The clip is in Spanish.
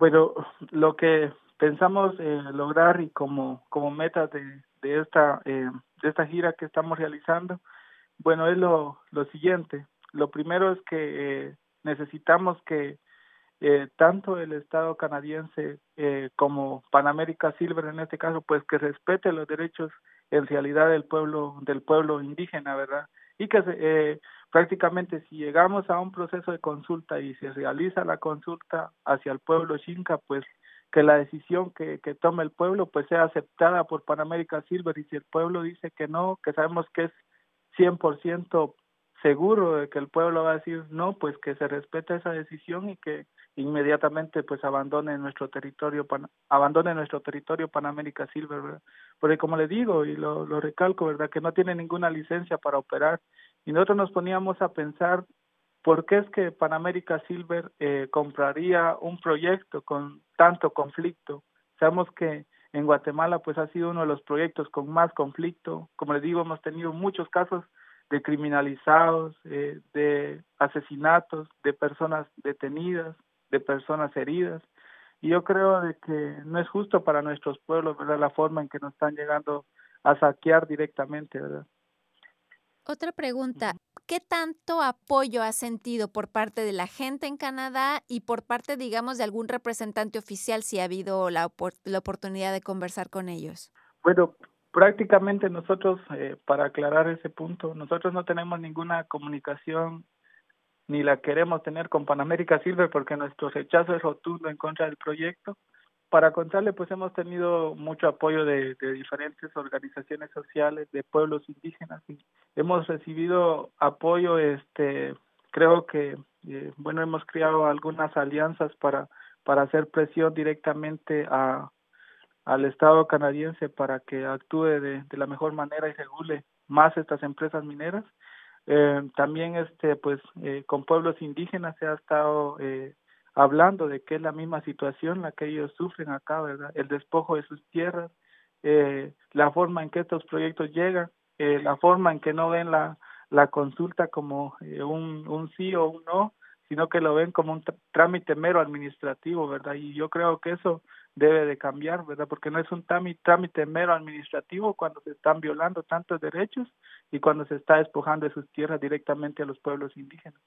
Bueno, lo que pensamos eh, lograr y como, como meta de, de, esta, eh, de esta gira que estamos realizando, bueno, es lo, lo siguiente. Lo primero es que eh, necesitamos que eh, tanto el Estado canadiense eh, como Panamérica Silver en este caso, pues que respete los derechos en realidad del pueblo del pueblo indígena, ¿verdad? Y que eh, prácticamente si llegamos a un proceso de consulta y se realiza la consulta hacia el pueblo Xinca, pues que la decisión que, que tome el pueblo pues sea aceptada por Panamérica Silver. Y si el pueblo dice que no, que sabemos que es 100% seguro de que el pueblo va a decir no, pues que se respete esa decisión y que inmediatamente pues abandone nuestro territorio abandone nuestro territorio Panamérica Silver, ¿verdad? Porque como le digo y lo, lo recalco, ¿verdad? Que no tiene ninguna licencia para operar y nosotros nos poníamos a pensar por qué es que Panamérica Silver eh, compraría un proyecto con tanto conflicto. Sabemos que en Guatemala pues ha sido uno de los proyectos con más conflicto. Como les digo, hemos tenido muchos casos de criminalizados, eh, de asesinatos, de personas detenidas, de personas heridas. Y yo creo de que no es justo para nuestros pueblos, ¿verdad? La forma en que nos están llegando a saquear directamente, ¿verdad? Otra pregunta, ¿qué tanto apoyo ha sentido por parte de la gente en Canadá y por parte, digamos, de algún representante oficial si ha habido la, la oportunidad de conversar con ellos? Bueno, prácticamente nosotros, eh, para aclarar ese punto, nosotros no tenemos ninguna comunicación ni la queremos tener con Panamérica Silver porque nuestro rechazo es rotundo en contra del proyecto. Para contarle, pues hemos tenido mucho apoyo de, diferentes organizaciones sociales, de pueblos indígenas y hemos recibido apoyo, este, creo que, eh, bueno, hemos creado algunas alianzas para, para hacer presión directamente a, al Estado canadiense para que actúe de, de la mejor manera y regule más estas empresas mineras. Eh, también este pues eh, con pueblos indígenas se ha estado eh, hablando de que es la misma situación la que ellos sufren acá, ¿verdad? El despojo de sus tierras, eh, la forma en que estos proyectos llegan, eh, la forma en que no ven la, la consulta como eh, un, un sí o un no, sino que lo ven como un trámite mero administrativo, ¿verdad? Y yo creo que eso debe de cambiar, ¿verdad? Porque no es un trámite mero administrativo cuando se están violando tantos derechos y cuando se está despojando de sus tierras directamente a los pueblos indígenas.